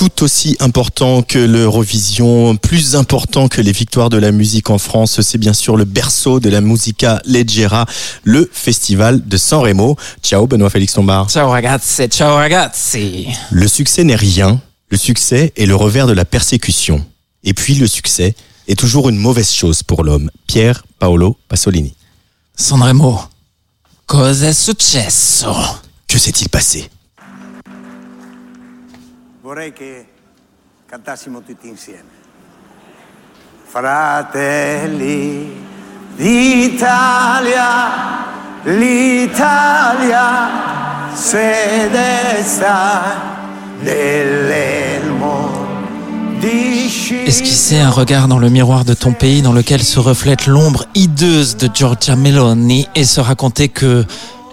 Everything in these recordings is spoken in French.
tout aussi important que l'Eurovision, plus important que les victoires de la musique en France, c'est bien sûr le berceau de la musica leggera, le festival de San Remo. Ciao Benoît Félix Lombard. Ciao ragazzi, ciao ragazzi. Le succès n'est rien, le succès est le revers de la persécution. Et puis le succès est toujours une mauvaise chose pour l'homme. Pierre Paolo Pasolini. Sanremo, cosa è successo? Que s'est-il passé? Vorrei che cantassimo tutti. Fratelli d'Italia, l'Italia sede Esquisser un regard dans le miroir de ton pays dans lequel se reflète l'ombre hideuse de Giorgia Meloni et se raconter que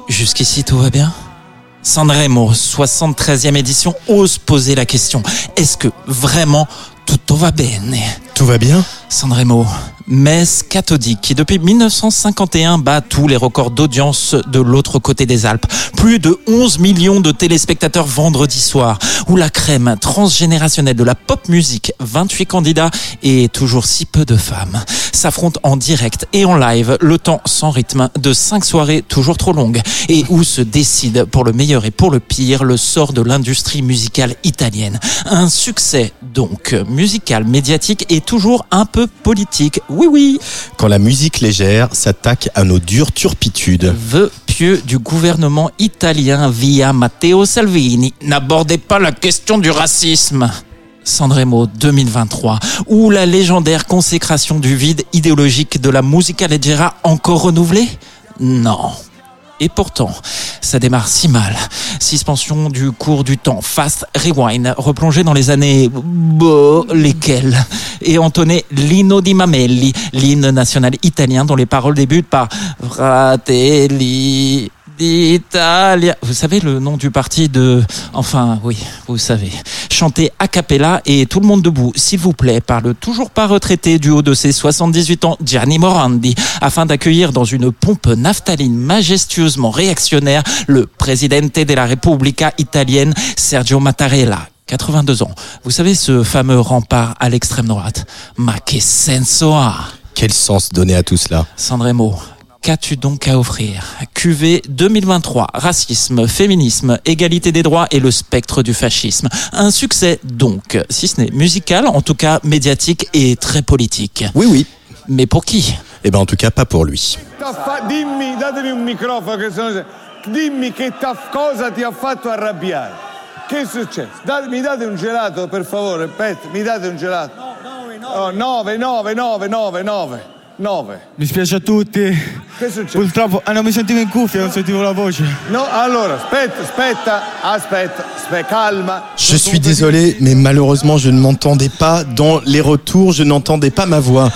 jusqu'ici tout va bien? Sanremo, 73e édition, ose poser la question. Est-ce que vraiment tout va bien? Tout va bien? Sanremo, messe cathodique qui depuis 1951 bat tous les records d'audience de l'autre côté des Alpes. Plus de 11 millions de téléspectateurs vendredi soir, où la crème transgénérationnelle de la pop musique, 28 candidats et toujours si peu de femmes, s'affrontent en direct et en live, le temps sans rythme de cinq soirées toujours trop longues, et où se décide pour le meilleur et pour le pire le sort de l'industrie musicale italienne. Un succès donc musical, médiatique et toujours un peu politique oui, oui. Quand la musique légère s'attaque à nos dures turpitudes. Vœux pieux du gouvernement italien via Matteo Salvini. N'abordez pas la question du racisme. Sanremo 2023, ou la légendaire consécration du vide idéologique de la musica leggera encore renouvelée? Non. Et pourtant, ça démarre si mal. Suspension du cours du temps, fast rewind, replongé dans les années... Bon, lesquelles Et entonné l'Ino di Mamelli, l'hymne national italien dont les paroles débutent par Fratelli d'Italia. Vous savez le nom du parti de... Enfin, oui, vous savez. Chanter a cappella et tout le monde debout, s'il vous plaît, par le toujours pas retraité du haut de ses 78 ans, Gianni Morandi, afin d'accueillir dans une pompe naphtaline majestueusement réactionnaire le présidente de la Repubblica italienne, Sergio Mattarella, 82 ans. Vous savez ce fameux rempart à l'extrême droite? Ma che senso ha? Quel sens donner à tout cela? Sandremo, Qu'as-tu donc à offrir QV 2023, racisme, féminisme, égalité des droits et le spectre du fascisme. Un succès donc, si ce n'est musical, en tout cas médiatique et très politique. Oui, oui. Mais pour qui Eh ben en tout cas pas pour lui. Dimmi, datemi un microfono che sono... Dimmi che cosa ti ha fatto arrabbiare. Che è successo? mi date un gelato per favore, Pet, mi date un gelato. No, 9, 9, 9, 9, 9. 9. Mi spiace a tutti. Che succede? Purtroppo, ah, non mi sentivo in cuffia, non sentivo la voce. No, allora, aspetta, aspetta, aspetta, aspetta, calma. Je suis désolé, mais malheureusement, je ne m'entendais pas dans les retours, je n'entendais pas ma voix.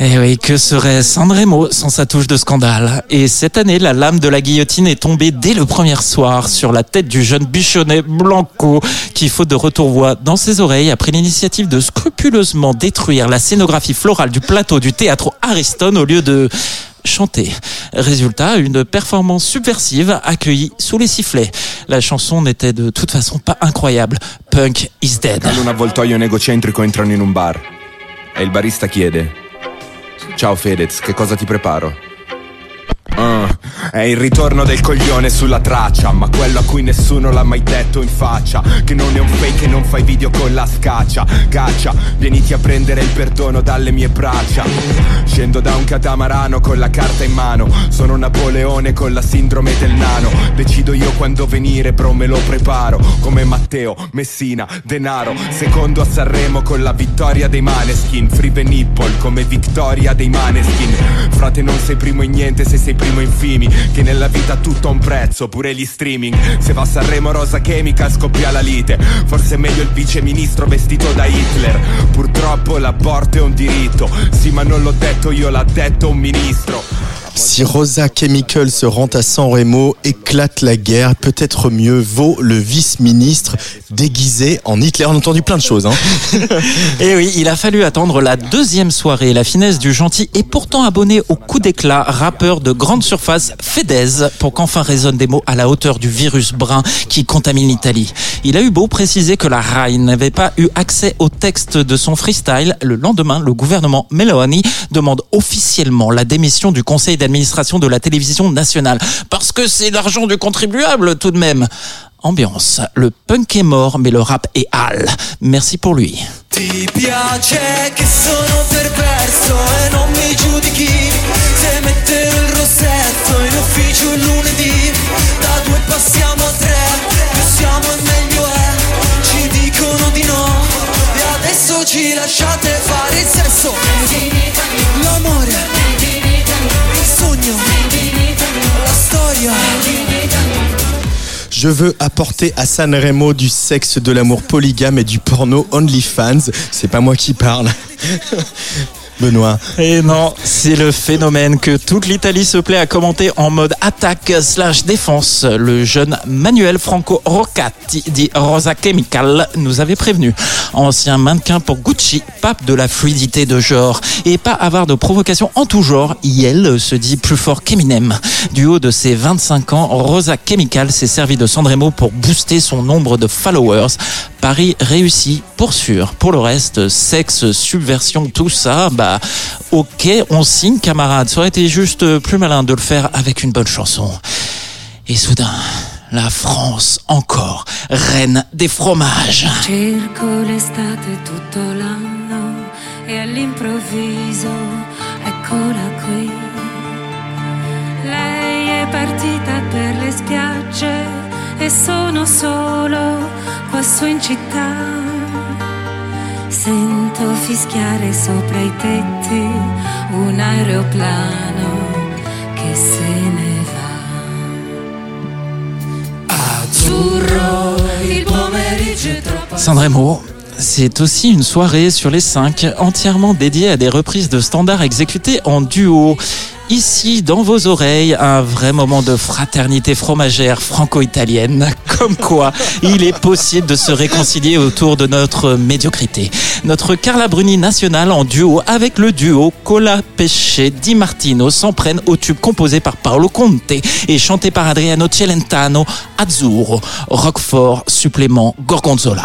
Eh oui, que serait Sanremo sans sa touche de scandale? Et cette année, la lame de la guillotine est tombée dès le premier soir sur la tête du jeune bichonnet Blanco, qui, faute de retour-voix dans ses oreilles, a pris l'initiative de scrupuleusement détruire la scénographie florale du plateau du théâtre Ariston au lieu de chanter. Résultat, une performance subversive accueillie sous les sifflets. La chanson n'était de toute façon pas incroyable. Punk is dead. Quando un avvoltoio negocentrico entrano in un bar e il barista chiede Ciao Fedez, che cosa ti preparo? Uh, è il ritorno del coglione sulla traccia Ma quello a cui nessuno l'ha mai detto in faccia Che non è un fake e non fai video con la scaccia Caccia, vieniti a prendere il perdono dalle mie braccia. Scendo da un catamarano con la carta in mano Sono Napoleone con la sindrome del nano Decido io quando venire, bro me lo preparo Come Matteo, Messina, Denaro Secondo a Sanremo con la vittoria dei Maneskin Free Nipple come vittoria dei Maneskin. Frate non sei primo in niente se sei primo in fimi Che nella vita tutto ha un prezzo, pure gli streaming. Se va a Sanremo Rosa Chemica scoppia la lite. Forse è meglio il vice ministro vestito da Hitler. Purtroppo l'aborto è un diritto. Sì ma non l'ho detto io, l'ha detto un ministro Si Rosa Chemical se rend à San Remo, éclate la guerre, peut-être mieux vaut le vice-ministre déguisé en Hitler. On a entendu plein de choses. Hein. Et oui, il a fallu attendre la deuxième soirée, la finesse du gentil et pourtant abonné au coup d'éclat, rappeur de grande surface, Fedez, pour qu'enfin résonnent des mots à la hauteur du virus brun qui contamine l'Italie. Il a eu beau préciser que la RAI n'avait pas eu accès au texte de son freestyle. Le lendemain, le gouvernement Meloni demande officiellement la démission du conseil d'administration de la télévision nationale. Parce que c'est l'argent du contribuable tout de même. Ambiance. Le punk est mort, mais le rap est hal. Merci pour lui. Je veux apporter à San Remo du sexe, de l'amour polygame et du porno OnlyFans. C'est pas moi qui parle. Benoît. Et non, c'est le phénomène que toute l'Italie se plaît à commenter en mode attaque slash défense. Le jeune Manuel Franco Roccati, dit Rosa Chemical, nous avait prévenu. Ancien mannequin pour Gucci, pape de la fluidité de genre. Et pas avoir de provocation en tout genre, Yel se dit plus fort qu'Eminem. Du haut de ses 25 ans, Rosa Chemical s'est servi de Sandremo pour booster son nombre de followers. Paris réussi pour sûr. Pour le reste, sexe, subversion, tout ça, bah ok, on signe camarade. Ça aurait été juste plus malin de le faire avec une bonne chanson. Et soudain, la France encore, reine des fromages. Su in città. Sento fischiare sopra i tetti un aeroplano che se ne va. Azzurro, il pomeriggio è troppo c'est aussi une soirée sur les cinq entièrement dédiée à des reprises de standards exécutées en duo. Ici, dans vos oreilles, un vrai moment de fraternité fromagère franco-italienne. Comme quoi, il est possible de se réconcilier autour de notre médiocrité. Notre Carla Bruni nationale en duo avec le duo Cola Pesce Di Martino s'en prennent au tube composé par Paolo Conte et chanté par Adriano Celentano, Azzurro, Roquefort, supplément Gorgonzola.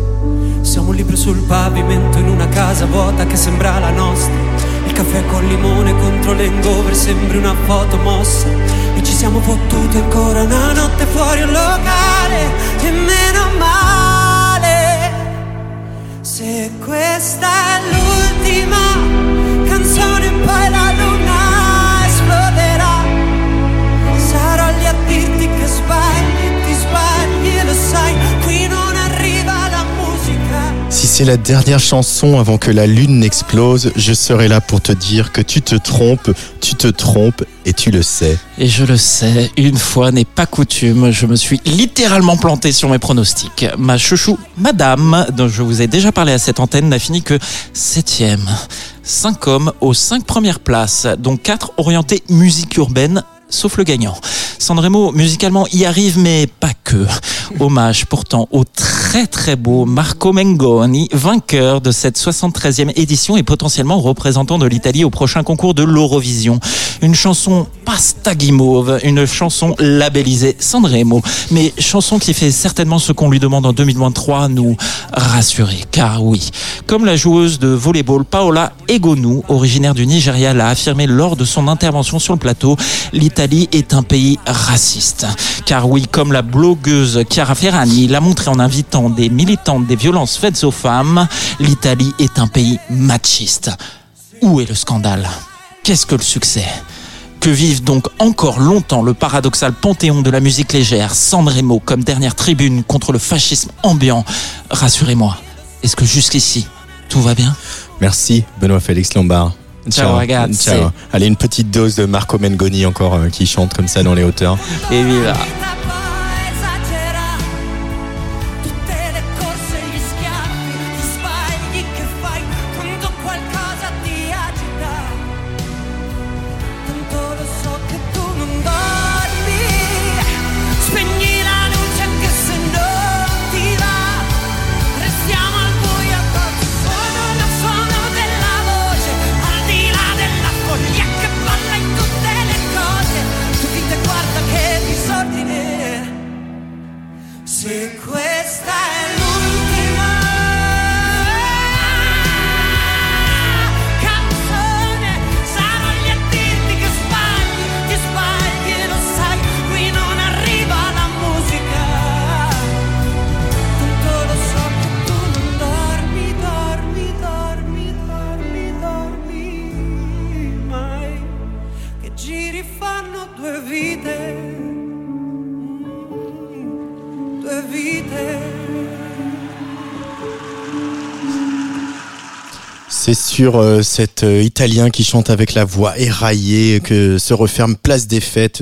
Libro sul pavimento in una casa vuota che sembra la nostra. Il caffè col limone contro l'engover sembri una foto mossa. E ci siamo fottuti ancora una notte fuori un locale. E meno male. Se questa è l'ultima canzone, poi la luna c'est la dernière chanson avant que la lune n'explose, je serai là pour te dire que tu te trompes, tu te trompes et tu le sais. Et je le sais, une fois n'est pas coutume, je me suis littéralement planté sur mes pronostics. Ma chouchou, madame, dont je vous ai déjà parlé à cette antenne, n'a fini que septième. Cinq hommes aux cinq premières places, dont quatre orientés musique urbaine, sauf le gagnant. Sandremo, musicalement, y arrive, mais pas que. Hommage pourtant au très très beau Marco Mengoni, vainqueur de cette 73e édition et potentiellement représentant de l'Italie au prochain concours de l'Eurovision. Une chanson pasta guimauve, une chanson labellisée Sandremo, mais chanson qui fait certainement ce qu'on lui demande en 2023, nous rassurer. Car oui, comme la joueuse de volleyball Paola Egonu, originaire du Nigeria, l'a affirmé lors de son intervention sur le plateau, l'Italie est un pays raciste. Car oui, comme la blogueuse Chiara Ferragni l'a montré en invitant des militantes des violences faites aux femmes, l'Italie est un pays machiste. Où est le scandale? Qu'est-ce que le succès? Que vive donc encore longtemps le paradoxal panthéon de la musique légère, Sanremo comme dernière tribune contre le fascisme ambiant? Rassurez-moi, est-ce que jusqu'ici, tout va bien? Merci Benoît Félix Lombard. Ciao, ragazzi. Ciao. Allez, une petite dose de Marco Mengoni encore euh, qui chante comme ça dans les hauteurs. Et viva Se questa è C'est sur euh, cet euh, Italien qui chante avec la voix éraillée que se referme Place des Fêtes